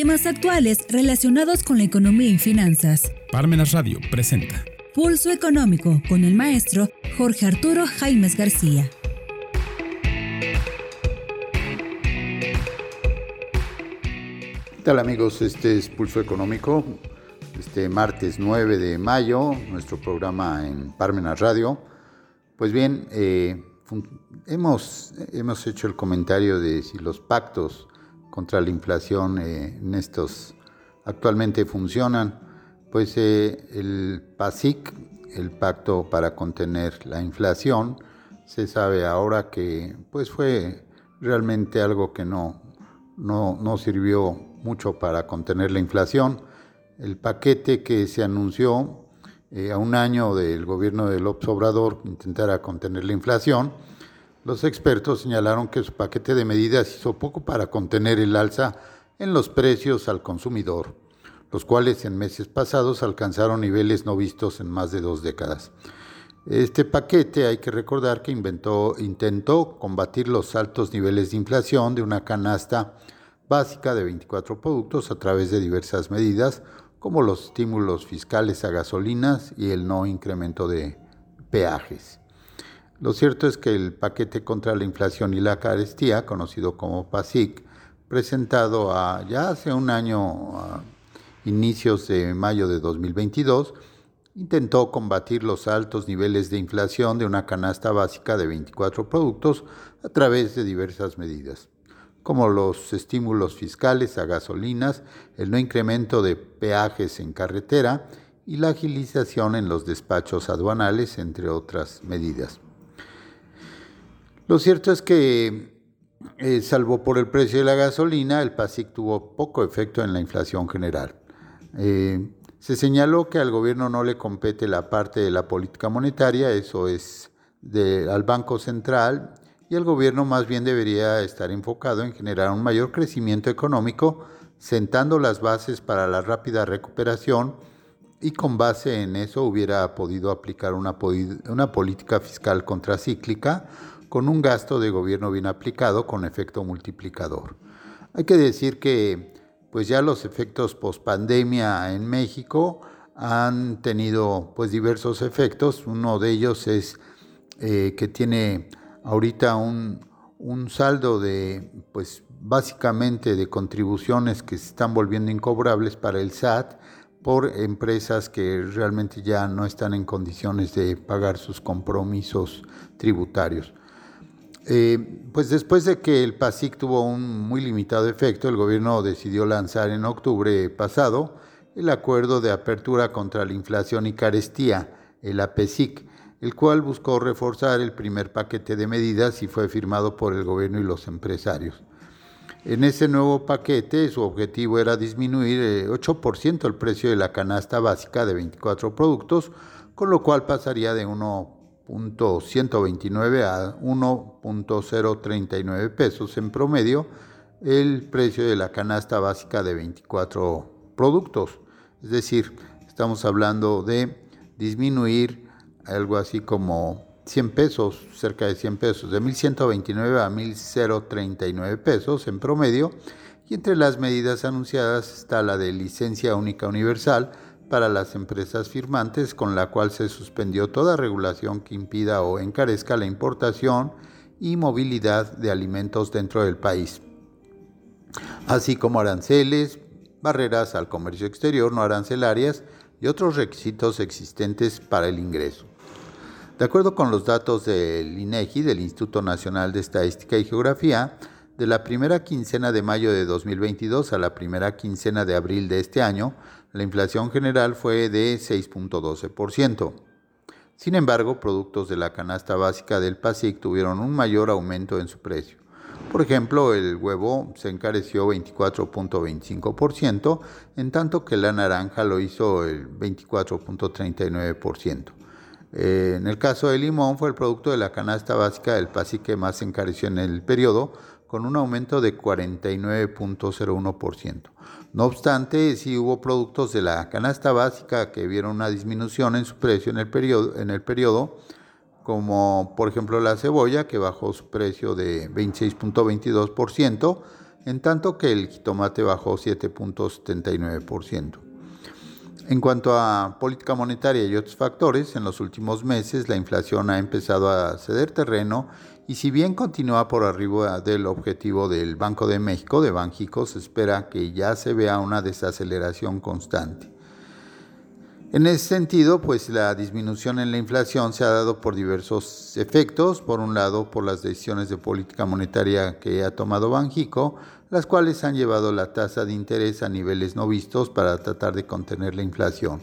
Temas actuales relacionados con la economía y finanzas. Parmenas Radio presenta Pulso Económico con el maestro Jorge Arturo Jaimes García. ¿Qué tal amigos? Este es Pulso Económico, este martes 9 de mayo, nuestro programa en Parmenas Radio. Pues bien, eh, hemos, hemos hecho el comentario de si los pactos contra la inflación eh, en estos actualmente funcionan, pues eh, el PASIC, el Pacto para Contener la Inflación, se sabe ahora que pues fue realmente algo que no, no, no sirvió mucho para contener la inflación. El paquete que se anunció eh, a un año del gobierno de López Obrador intentara contener la inflación, los expertos señalaron que su paquete de medidas hizo poco para contener el alza en los precios al consumidor, los cuales en meses pasados alcanzaron niveles no vistos en más de dos décadas. Este paquete hay que recordar que intentó combatir los altos niveles de inflación de una canasta básica de 24 productos a través de diversas medidas, como los estímulos fiscales a gasolinas y el no incremento de peajes. Lo cierto es que el paquete contra la inflación y la carestía, conocido como PASIC, presentado ya hace un año, a inicios de mayo de 2022, intentó combatir los altos niveles de inflación de una canasta básica de 24 productos a través de diversas medidas como los estímulos fiscales a gasolinas, el no incremento de peajes en carretera y la agilización en los despachos aduanales, entre otras medidas. Lo cierto es que, eh, salvo por el precio de la gasolina, el PASIC tuvo poco efecto en la inflación general. Eh, se señaló que al gobierno no le compete la parte de la política monetaria, eso es al Banco Central y el gobierno más bien debería estar enfocado en generar un mayor crecimiento económico, sentando las bases para la rápida recuperación y con base en eso hubiera podido aplicar una, una política fiscal contracíclica con un gasto de gobierno bien aplicado con efecto multiplicador. Hay que decir que pues ya los efectos pospandemia en México han tenido pues diversos efectos. Uno de ellos es eh, que tiene ahorita un, saldo de, pues básicamente de contribuciones que se están volviendo incobrables para el SAT por empresas que realmente ya no están en condiciones de pagar sus compromisos tributarios. Eh, pues después de que el PASIC tuvo un muy limitado efecto, el gobierno decidió lanzar en octubre pasado el acuerdo de apertura contra la inflación y carestía, el APESIC, el cual buscó reforzar el primer paquete de medidas y fue firmado por el gobierno y los empresarios. En ese nuevo paquete su objetivo era disminuir 8% el precio de la canasta básica de 24 productos, con lo cual pasaría de 1.129 a 1.039 pesos en promedio el precio de la canasta básica de 24 productos. Es decir, estamos hablando de disminuir algo así como 100 pesos, cerca de 100 pesos, de 1.129 a 1.039 pesos en promedio. Y entre las medidas anunciadas está la de licencia única universal para las empresas firmantes, con la cual se suspendió toda regulación que impida o encarezca la importación y movilidad de alimentos dentro del país, así como aranceles, barreras al comercio exterior no arancelarias y otros requisitos existentes para el ingreso. De acuerdo con los datos del INEGI, del Instituto Nacional de Estadística y Geografía, de la primera quincena de mayo de 2022 a la primera quincena de abril de este año, la inflación general fue de 6.12%. Sin embargo, productos de la canasta básica del PASIC tuvieron un mayor aumento en su precio. Por ejemplo, el huevo se encareció 24.25%, en tanto que la naranja lo hizo el 24.39%. Eh, en el caso del limón fue el producto de la canasta básica del PASI que más se encareció en el periodo, con un aumento de 49.01%. No obstante, sí hubo productos de la canasta básica que vieron una disminución en su precio en el periodo, en el periodo como por ejemplo la cebolla, que bajó su precio de 26.22%, en tanto que el jitomate bajó 7.79%. En cuanto a política monetaria y otros factores, en los últimos meses la inflación ha empezado a ceder terreno y si bien continúa por arriba del objetivo del Banco de México, de Banjico, se espera que ya se vea una desaceleración constante. En ese sentido, pues la disminución en la inflación se ha dado por diversos efectos. Por un lado, por las decisiones de política monetaria que ha tomado Banjico, las cuales han llevado la tasa de interés a niveles no vistos para tratar de contener la inflación.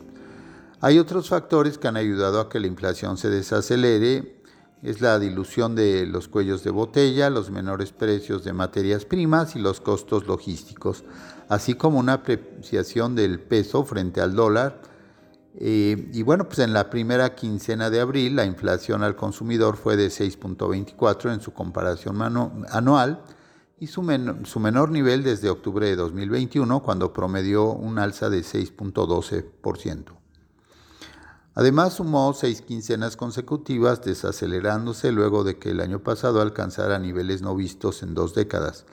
Hay otros factores que han ayudado a que la inflación se desacelere. Es la dilución de los cuellos de botella, los menores precios de materias primas y los costos logísticos, así como una apreciación del peso frente al dólar eh, y bueno, pues en la primera quincena de abril la inflación al consumidor fue de 6.24 en su comparación anual y su, su, menor nivel desde octubre de 2021 cuando promedió un alza de 6.12%. Además sumó seis quincenas consecutivas desacelerándose luego de que el año pasado alcanzara niveles no vistos en dos décadas.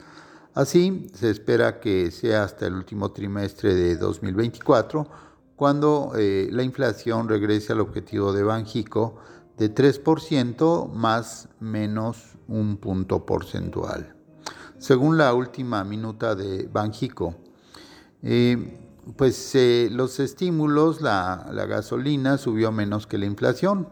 Así, se espera que sea hasta el último trimestre de 2024 cuando eh, la inflación regrese al objetivo de Banjico de 3% más menos un punto porcentual. Según la última minuta de Banjico, eh, pues eh, los estímulos, la, gasolina subió menos que la inflación.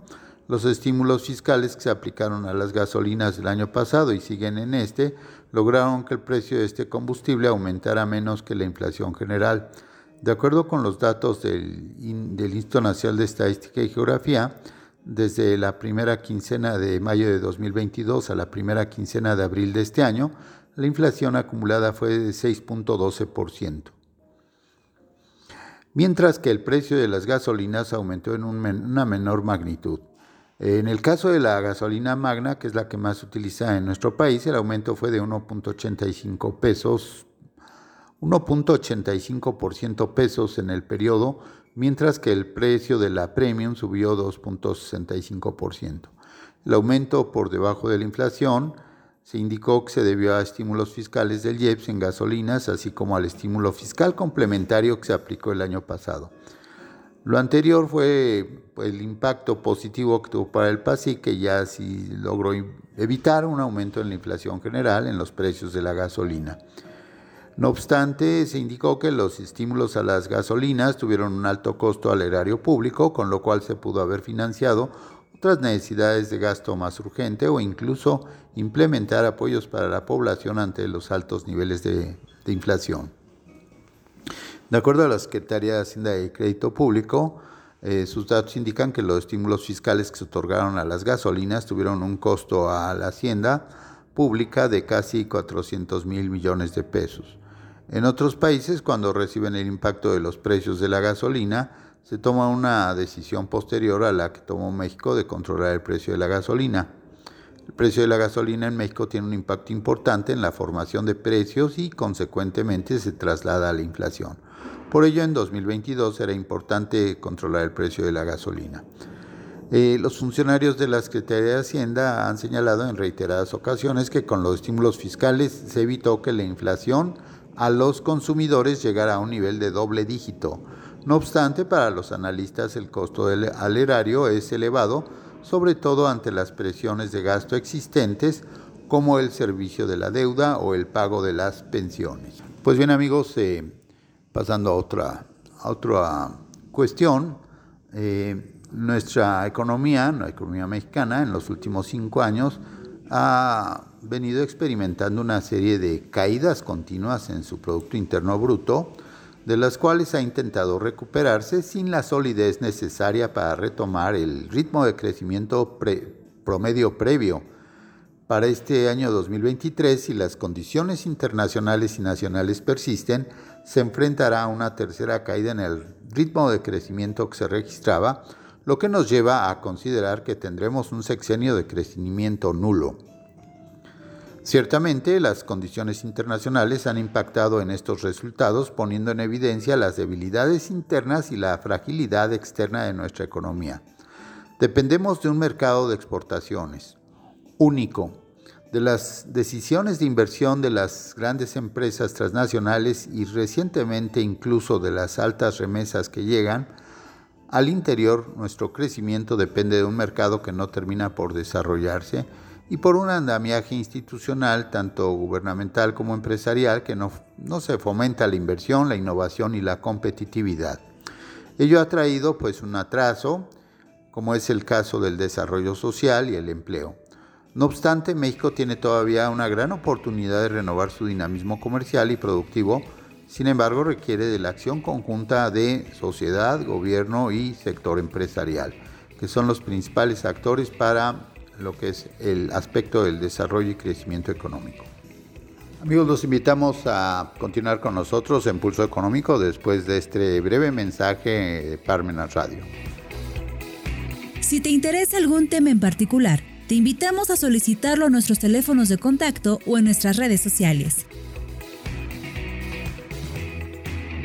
Los estímulos fiscales que se aplicaron a las gasolinas el año pasado y siguen en este, lograron que el precio de este combustible aumentara menos que la inflación general. De acuerdo con los datos del, Instituto Nacional de Estadística y Geografía, desde la primera quincena de mayo de 2022 a la primera quincena de abril de este año, la inflación acumulada fue de 6.12%. Mientras que el precio de las gasolinas aumentó en una menor magnitud. En el caso de la gasolina magna, que es la que más se utiliza en nuestro país, el aumento fue de 1.85 pesos 1.85% pesos en el periodo, mientras que el precio de la premium subió 2.65%. El aumento por debajo de la inflación se indicó que se debió a estímulos fiscales del IEPS en gasolinas, así como al estímulo fiscal complementario que se aplicó el año pasado. Lo anterior fue el impacto positivo que tuvo para el PASI, que ya sí logró evitar un aumento en la inflación general en los precios de la gasolina. No obstante, se indicó que los estímulos a las gasolinas tuvieron un alto costo al erario público, con lo cual se pudo haber financiado otras necesidades de gasto más urgente o incluso implementar apoyos para la población ante los altos niveles de, inflación. De acuerdo a la Secretaría de Hacienda y Crédito Público, eh, sus datos indican que los estímulos fiscales que se otorgaron a las gasolinas tuvieron un costo a la Hacienda pública de casi 400 mil millones de pesos. En otros países, cuando reciben el impacto de los precios de la gasolina, se toma una decisión posterior a la que tomó México de controlar el precio de la gasolina. El precio de la gasolina en México tiene un impacto importante en la formación de precios y consecuentemente se traslada a la inflación. Por ello, en 2022 era importante controlar el precio de la gasolina. Eh, los funcionarios de la Secretaría de Hacienda han señalado en reiteradas ocasiones que con los estímulos fiscales se evitó que la inflación a los consumidores llegar a un nivel de doble dígito. No obstante, para los analistas el costo del, al erario es elevado, sobre todo ante las presiones de gasto existentes como el servicio de la deuda o el pago de las pensiones. Pues bien amigos, eh, pasando a otra, otra cuestión, eh, nuestra economía, la economía mexicana, en los últimos cinco años ha venido experimentando una serie de caídas continuas en su Producto Interno Bruto, de las cuales ha intentado recuperarse sin la solidez necesaria para retomar el ritmo de crecimiento promedio previo. Para este año 2023, si las condiciones internacionales y nacionales persisten, se enfrentará a una tercera caída en el ritmo de crecimiento que se registraba, lo que nos lleva a considerar que tendremos un sexenio de crecimiento nulo. Ciertamente, las condiciones internacionales han impactado en estos resultados, poniendo en evidencia las debilidades internas y la fragilidad externa de nuestra economía. Dependemos de un mercado de exportaciones único, de las decisiones de inversión de las grandes empresas transnacionales y recientemente incluso de las altas remesas que llegan, al interior nuestro crecimiento depende de un mercado que no termina por desarrollarse y por un andamiaje institucional, tanto gubernamental como empresarial, que no, no se fomenta la inversión, la innovación y la competitividad. Ello ha traído pues un atraso, como es el caso del desarrollo social y el empleo. No obstante, México tiene todavía una gran oportunidad de renovar su dinamismo comercial y productivo, sin embargo requiere de la acción conjunta de sociedad, gobierno y sector empresarial, que son los principales actores para lo que es el aspecto del desarrollo y crecimiento económico. Amigos, los invitamos a continuar con nosotros en Pulso Económico después de este breve mensaje de Parmenas Radio. Si te interesa algún tema en particular, te invitamos a solicitarlo a nuestros teléfonos de contacto o en nuestras redes sociales.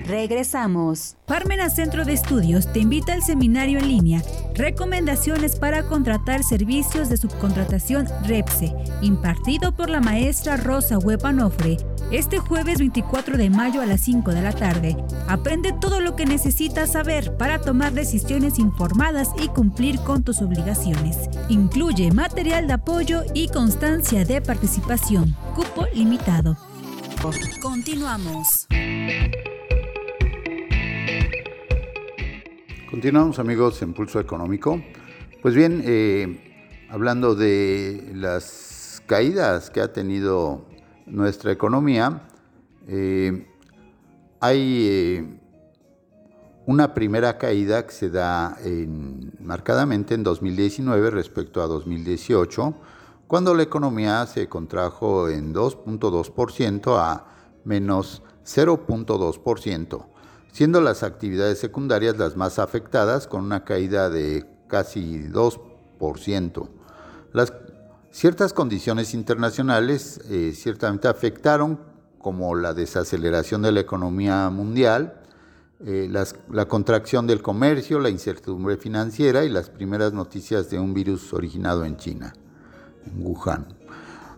Regresamos. Parmena Centro de Estudios te invita al seminario en línea Recomendaciones para contratar servicios de subcontratación REPSE, impartido por la maestra Rosa Huepanofre, este jueves 24 de mayo a las 5 de la tarde. Aprende todo lo que necesitas saber para tomar decisiones informadas y cumplir con tus obligaciones. Incluye material de apoyo y constancia de participación. Cupo limitado. Continuamos. Continuamos amigos en Pulso Económico. Pues bien, eh, hablando de las caídas que ha tenido nuestra economía, eh, hay eh, una primera caída que se da marcadamente en 2019 respecto a 2018, cuando la economía se contrajo en 2.2% a menos 0.2% siendo las actividades secundarias las más afectadas con una caída de casi 2%. Las ciertas condiciones internacionales eh, ciertamente afectaron, como la desaceleración de la economía mundial, eh, la contracción del comercio, la incertidumbre financiera y las primeras noticias de un virus originado en China, en Wuhan.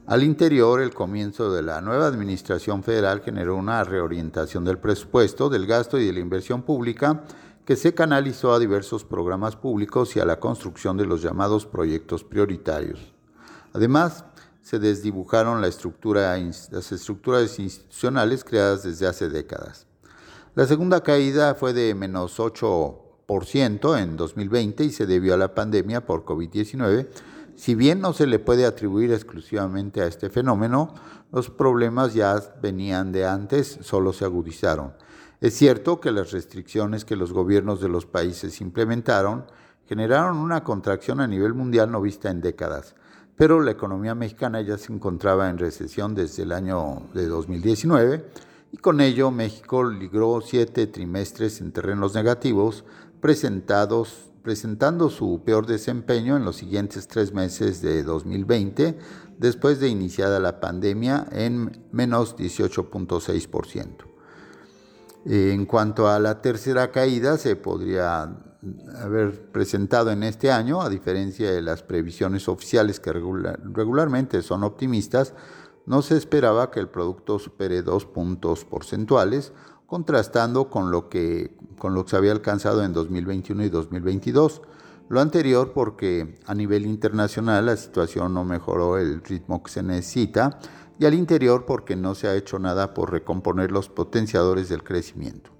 Al interior, el comienzo de la nueva administración federal generó una reorientación del presupuesto, del gasto y de la inversión pública que se canalizó a diversos programas públicos y a la construcción de los llamados proyectos prioritarios. Además, se desdibujaron las estructuras institucionales creadas desde hace décadas. La segunda caída fue de menos 8% en 2020 y se debió a la pandemia por COVID-19, si bien no se le puede atribuir exclusivamente a este fenómeno, los problemas ya venían de antes, solo se agudizaron. Es cierto que las restricciones que los gobiernos de los países implementaron generaron una contracción a nivel mundial no vista en décadas, pero la economía mexicana ya se encontraba en recesión desde el año de 2019 y con ello México ligró siete trimestres en terrenos negativos presentados presentando su peor desempeño en los siguientes tres meses de 2020, después de iniciada la pandemia en menos 18.6%. En cuanto a la tercera caída, se podría haber presentado en este año, a diferencia de las previsiones oficiales que regularmente son optimistas, no se esperaba que el producto supere dos puntos porcentuales contrastando con lo que, con lo que se había alcanzado en 2021 y 2022. Lo anterior porque a nivel internacional la situación no mejoró el ritmo que se necesita y al interior porque no se ha hecho nada por recomponer los potenciadores del crecimiento.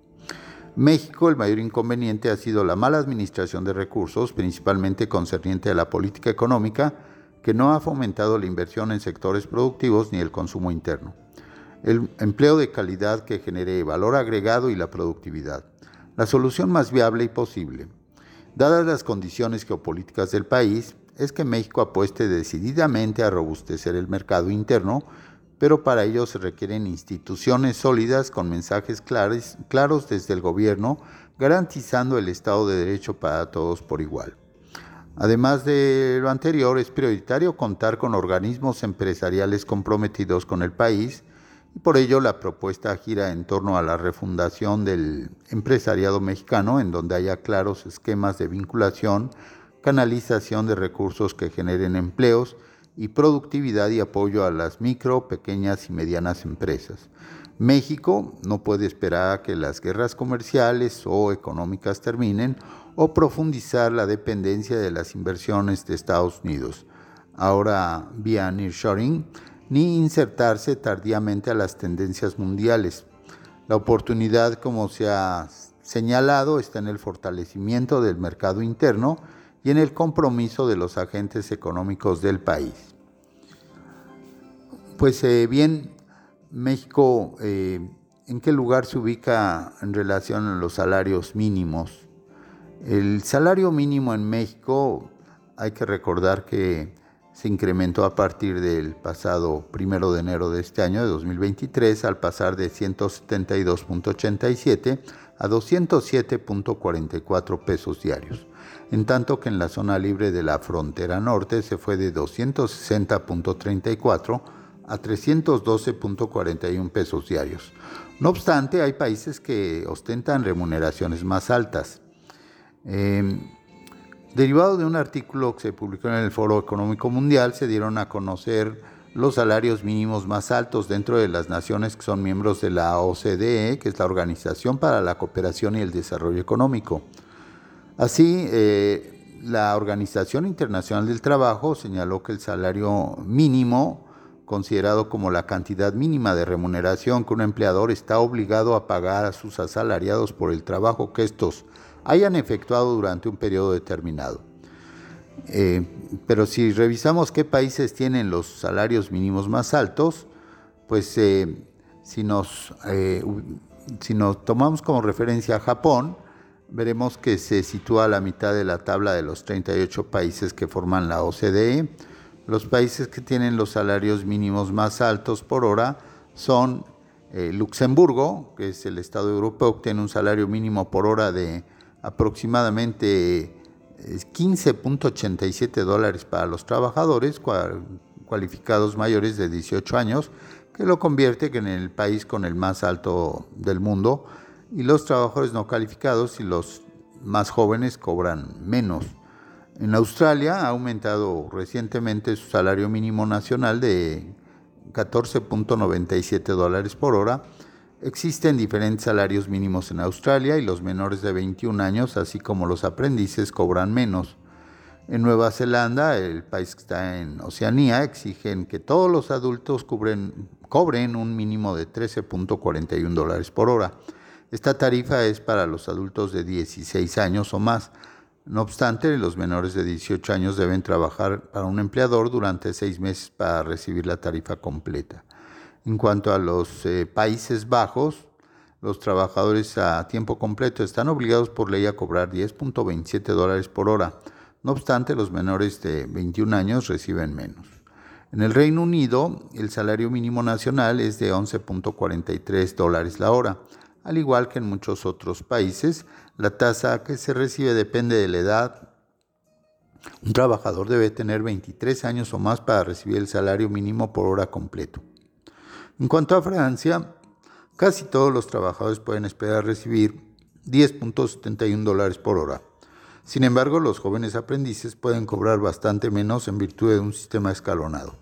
México, el mayor inconveniente ha sido la mala administración de recursos, principalmente concerniente a la política económica, que no ha fomentado la inversión en sectores productivos ni el consumo interno el empleo de calidad que genere valor agregado y la productividad. La solución más viable y posible, dadas las condiciones geopolíticas del país, es que México apueste decididamente a robustecer el mercado interno, pero para ello se requieren instituciones sólidas con mensajes claros, claros desde el gobierno, garantizando el Estado de Derecho para todos por igual. Además de lo anterior, es prioritario contar con organismos empresariales comprometidos con el país, y por ello la propuesta gira en torno a la refundación del empresariado mexicano, en donde haya claros esquemas de vinculación, canalización de recursos que generen empleos y productividad y apoyo a las micro, pequeñas y medianas empresas. México no puede esperar a que las guerras comerciales o económicas terminen o profundizar la dependencia de las inversiones de Estados Unidos, ahora vía nearshoring, ni insertarse tardíamente a las tendencias mundiales. La oportunidad, como se ha señalado, está en el fortalecimiento del mercado interno y en el compromiso de los agentes económicos del país. Pues eh, bien, México, eh, ¿en qué lugar se ubica en relación a los salarios mínimos? El salario mínimo en México, hay que recordar que se incrementó a partir del pasado primero de enero de este año, de 2023, al pasar de 172.87 a 207.44 pesos diarios, en tanto que en la zona libre de la frontera norte se fue de 260.34 a 312.41 pesos diarios. No obstante, hay países que ostentan remuneraciones más altas. Em, derivado de un artículo que se publicó en el Foro Económico Mundial, se dieron a conocer los salarios mínimos más altos dentro de las naciones que son miembros de la OCDE, que es la Organización para la Cooperación y el Desarrollo Económico. Así, eh, la Organización Internacional del Trabajo señaló que el salario mínimo considerado como la cantidad mínima de remuneración que un empleador está obligado a pagar a sus asalariados por el trabajo que estos hayan efectuado durante un periodo determinado. Eh, pero si revisamos qué países tienen los salarios mínimos más altos, pues eh, si, nos, eh, si nos tomamos como referencia a Japón, veremos que se sitúa a la mitad de la tabla de los 38 países que forman la OCDE, los países que tienen los salarios mínimos más altos por hora son Luxemburgo, que es el Estado europeo, que tiene un salario mínimo por hora de aproximadamente 15.87 dólares para los trabajadores cualificados mayores de 18 años, que lo convierte en el país con el más alto del mundo, y los trabajadores no calificados y los más jóvenes cobran menos. En Australia ha aumentado recientemente su salario mínimo nacional de 14.97 dólares por hora. Existen diferentes salarios mínimos en Australia y los menores de 21 años, así como los aprendices, cobran menos. En Nueva Zelanda, el país que está en Oceanía, exigen que todos los adultos cobren un mínimo de 13.41 dólares por hora. Esta tarifa es para los adultos de 16 años o más. No obstante, los menores de 18 años deben trabajar para un empleador durante seis meses para recibir la tarifa completa. En cuanto a los eh, Países Bajos, los trabajadores a tiempo completo están obligados por ley a cobrar 10.27 dólares por hora. No obstante, los menores de 21 años reciben menos. En el Reino Unido, el salario mínimo nacional es de 11.43 dólares la hora. Al igual que en muchos otros países, la tasa que se recibe depende de la edad. Un trabajador debe tener 23 años o más para recibir el salario mínimo por hora completo. En cuanto a Francia, casi todos los trabajadores pueden esperar recibir 10.71 dólares por hora. Sin embargo, los jóvenes aprendices pueden cobrar bastante menos en virtud de un sistema escalonado.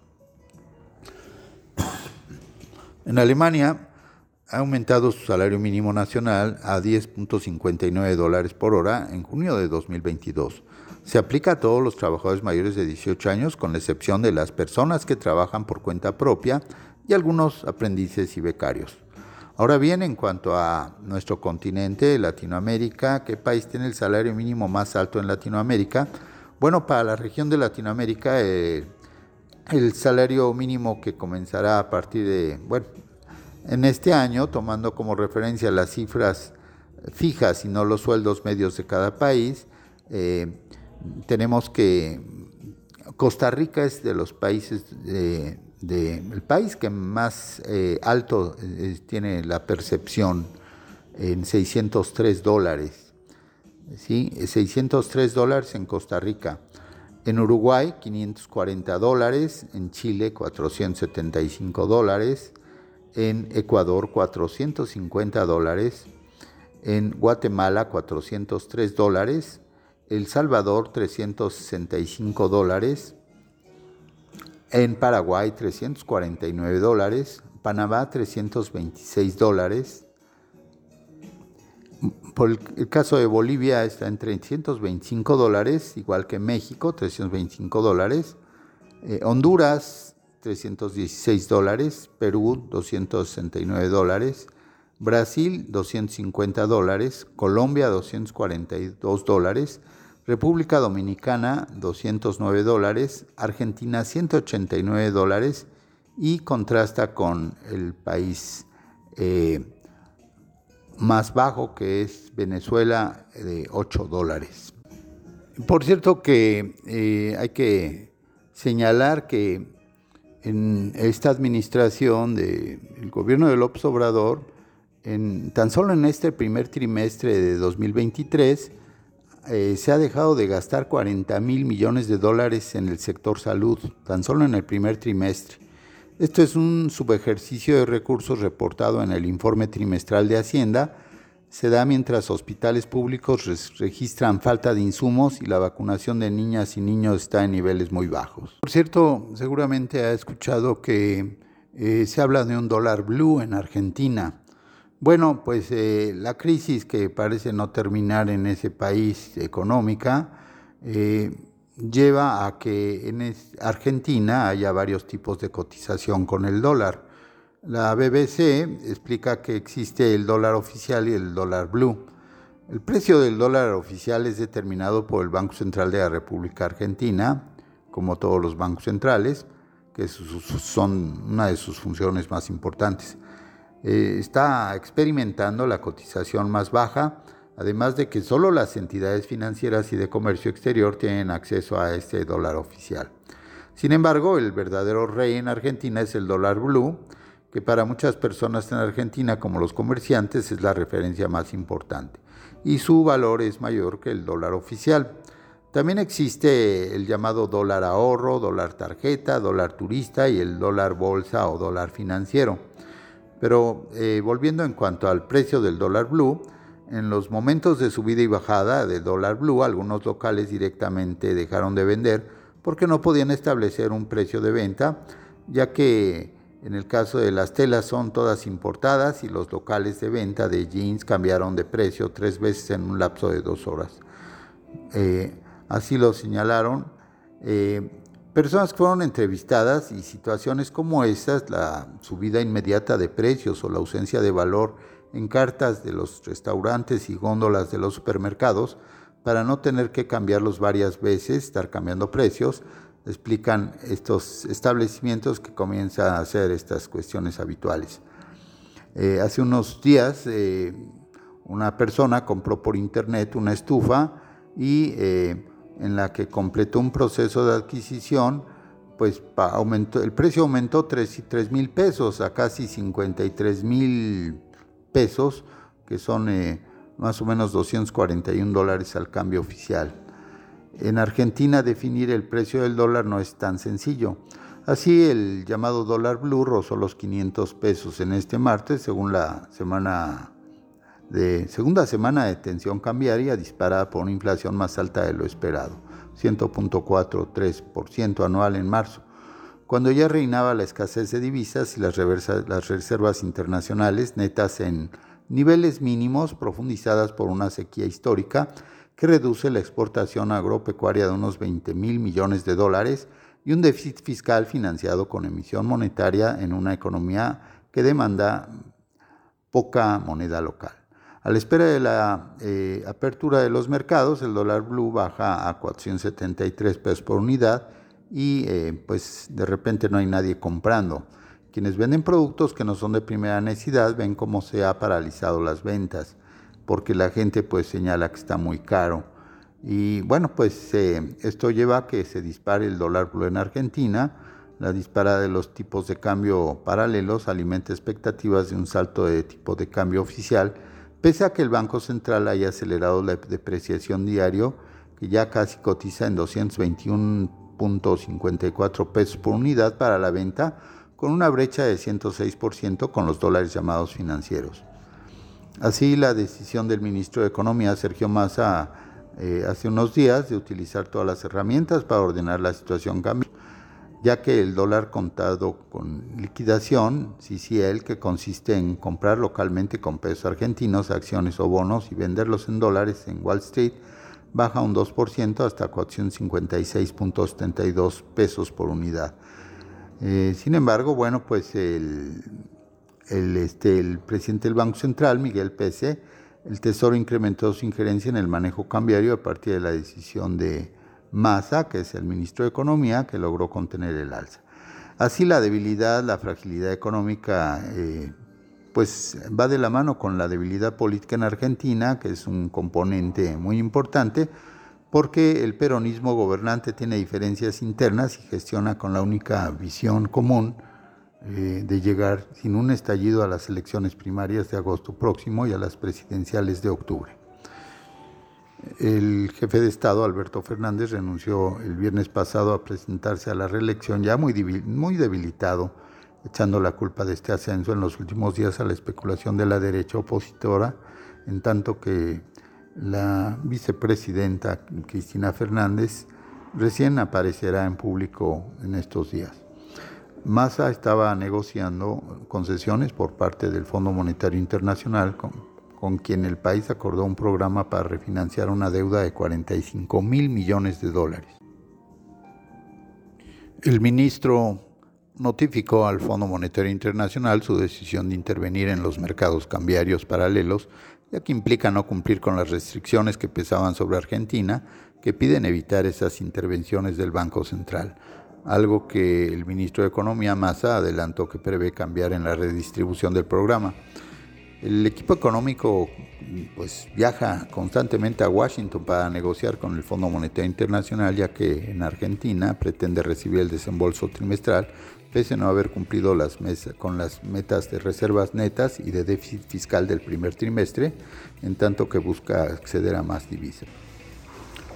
En Alemania, ha aumentado su salario mínimo nacional a 10.59 dólares por hora en junio de 2022. Se aplica a todos los trabajadores mayores de 18 años, con la excepción de las personas que trabajan por cuenta propia y algunos aprendices y becarios. Ahora bien, en cuanto a nuestro continente, Latinoamérica, ¿qué país tiene el salario mínimo más alto en Latinoamérica? Bueno, para la región de Latinoamérica, eh, el salario mínimo que comenzará a partir de, bueno, en este año, tomando como referencia las cifras fijas y no los sueldos medios de cada país, eh, tenemos que Costa Rica es de los países el país que más eh, alto eh, tiene la percepción en 603 dólares. ¿sí? 603 dólares en Costa Rica. En Uruguay, 540 dólares. En Chile, 475 dólares en Ecuador 450 dólares, en Guatemala 403 dólares, El Salvador 365 dólares, En Paraguay 349 dólares, Panamá 326 dólares. Por el, caso de Bolivia está en 325 dólares, igual que México, 325 dólares. Eh, Honduras 316 dólares, Perú 269 dólares, Brasil 250 dólares, Colombia 242 dólares, República Dominicana 209 dólares, Argentina 189 dólares y contrasta con el país eh, más bajo que es Venezuela de 8 dólares. Por cierto que eh, hay que señalar que en esta administración del gobierno de López Obrador, tan solo en este primer trimestre de 2023 eh, se ha dejado de gastar 40 mil millones de dólares en el sector salud, tan solo en el primer trimestre. Esto es un subejercicio de recursos reportado en el informe trimestral de Hacienda. Se da mientras hospitales públicos registran falta de insumos y la vacunación de niñas y niños está en niveles muy bajos. Por cierto, seguramente ha escuchado que eh, se habla de un dólar blue en Argentina. Bueno, pues eh, la crisis que parece no terminar en ese país económica eh, lleva a que en Argentina haya varios tipos de cotización con el dólar. La BBC explica que existe el dólar oficial y el dólar blue. El precio del dólar oficial es determinado por el Banco Central de la República Argentina, como todos los bancos centrales, que son una de sus funciones más importantes. Eh, está experimentando la cotización más baja, además de que solo las entidades financieras y de comercio exterior tienen acceso a este dólar oficial. Sin embargo, el verdadero rey en Argentina es el dólar blue, que para muchas personas en Argentina, como los comerciantes, es la referencia más importante, y su valor es mayor que el dólar oficial. También existe el llamado dólar ahorro, dólar tarjeta, dólar turista y el dólar bolsa o dólar financiero. Pero eh, volviendo en cuanto al precio del dólar blue, en los momentos de subida y bajada del dólar blue, algunos locales directamente dejaron de vender porque no podían establecer un precio de venta, ya que en el caso de las telas son todas importadas y los locales de venta de jeans cambiaron de precio tres veces en un lapso de dos horas. Eh, así lo señalaron. Eh, Personas que fueron entrevistadas y situaciones como estas, la subida inmediata de precios o la ausencia de valor en cartas de los restaurantes y góndolas de los supermercados, para no tener que cambiarlos varias veces, estar cambiando precios, explican estos establecimientos que comienzan a hacer estas cuestiones habituales. Eh, hace unos días eh, una persona compró por internet una estufa y eh, en la que completó un proceso de adquisición, pues aumentó, el precio aumentó 3, mil pesos a casi 53 mil pesos, que son eh, más o menos 241 dólares al cambio oficial. En Argentina definir el precio del dólar no es tan sencillo. Así el llamado dólar blue rozó los 500 pesos en este martes, según la semana de segunda semana de tensión cambiaria disparada por una inflación más alta de lo esperado, 100.43% anual en marzo, cuando ya reinaba la escasez de divisas y las, las reservas internacionales netas en niveles mínimos profundizadas por una sequía histórica que reduce la exportación agropecuaria de unos 20 mil millones de dólares y un déficit fiscal financiado con emisión monetaria en una economía que demanda poca moneda local. A la espera de la eh, apertura de los mercados, el dólar blue baja a 473 pesos por unidad y eh, pues de repente no hay nadie comprando. Quienes venden productos que no son de primera necesidad ven cómo se ha paralizado las ventas porque la gente pues señala que está muy caro. Y bueno, pues eh, esto lleva a que se dispare el dólar blue en Argentina. La disparada de los tipos de cambio paralelos alimenta expectativas de un salto de tipo de cambio oficial Pese a que el Banco Central haya acelerado la depreciación diario, que ya casi cotiza en 221.54 pesos por unidad para la venta, con una brecha de 106% con los dólares llamados financieros. Así, la decisión del ministro de Economía, Sergio Massa, eh, hace unos días de utilizar todas las herramientas para ordenar la situación ya que el dólar contado con liquidación, CCL, que consiste en comprar localmente con pesos argentinos acciones o bonos y venderlos en dólares en Wall Street, baja un 2% hasta 456.72 pesos por unidad. Eh, sin embargo, bueno, pues el, el, este, el presidente del Banco Central, Miguel Pese, el Tesoro incrementó su injerencia en el manejo cambiario a partir de la decisión de Massa, que es el ministro de Economía, que logró contener el alza. Así la debilidad, la fragilidad económica, eh, pues va de la mano con la debilidad política en Argentina, que es un componente muy importante, porque el peronismo gobernante tiene diferencias internas y gestiona con la única visión común eh, de llegar sin un estallido a las elecciones primarias de agosto próximo y a las presidenciales de octubre. El jefe de Estado, Alberto Fernández, renunció el viernes pasado a presentarse a la reelección ya muy, muy debilitado, echando la culpa de este ascenso en los últimos días a la especulación de la derecha opositora, en tanto que la vicepresidenta Cristina Fernández recién aparecerá en público en estos días. Massa estaba negociando concesiones por parte del Fondo Monetario Internacional con quien el país acordó un programa para refinanciar una deuda de 45 mil millones de dólares. El ministro notificó al Fondo Monetario Internacional su decisión de intervenir en los mercados cambiarios paralelos, ya que implica no cumplir con las restricciones que pesaban sobre Argentina, que piden evitar esas intervenciones del Banco Central, algo que el ministro de Economía Massa adelantó que prevé cambiar en la redistribución del programa. El equipo económico pues, viaja constantemente a Washington para negociar con el Fondo Monetario Internacional, ya que en Argentina pretende recibir el desembolso trimestral, pese a no haber cumplido las con las metas de reservas netas y de déficit fiscal del primer trimestre, en tanto que busca acceder a más divisas.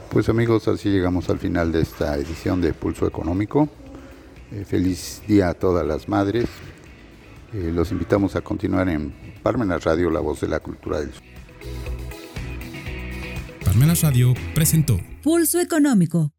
Pues amigos, así llegamos al final de esta edición de Pulso Económico. Eh, feliz día a todas las madres. Eh, los invitamos a continuar en Parmenas Radio, la voz de la cultura del sur. Parmenas Radio presentó Pulso Económico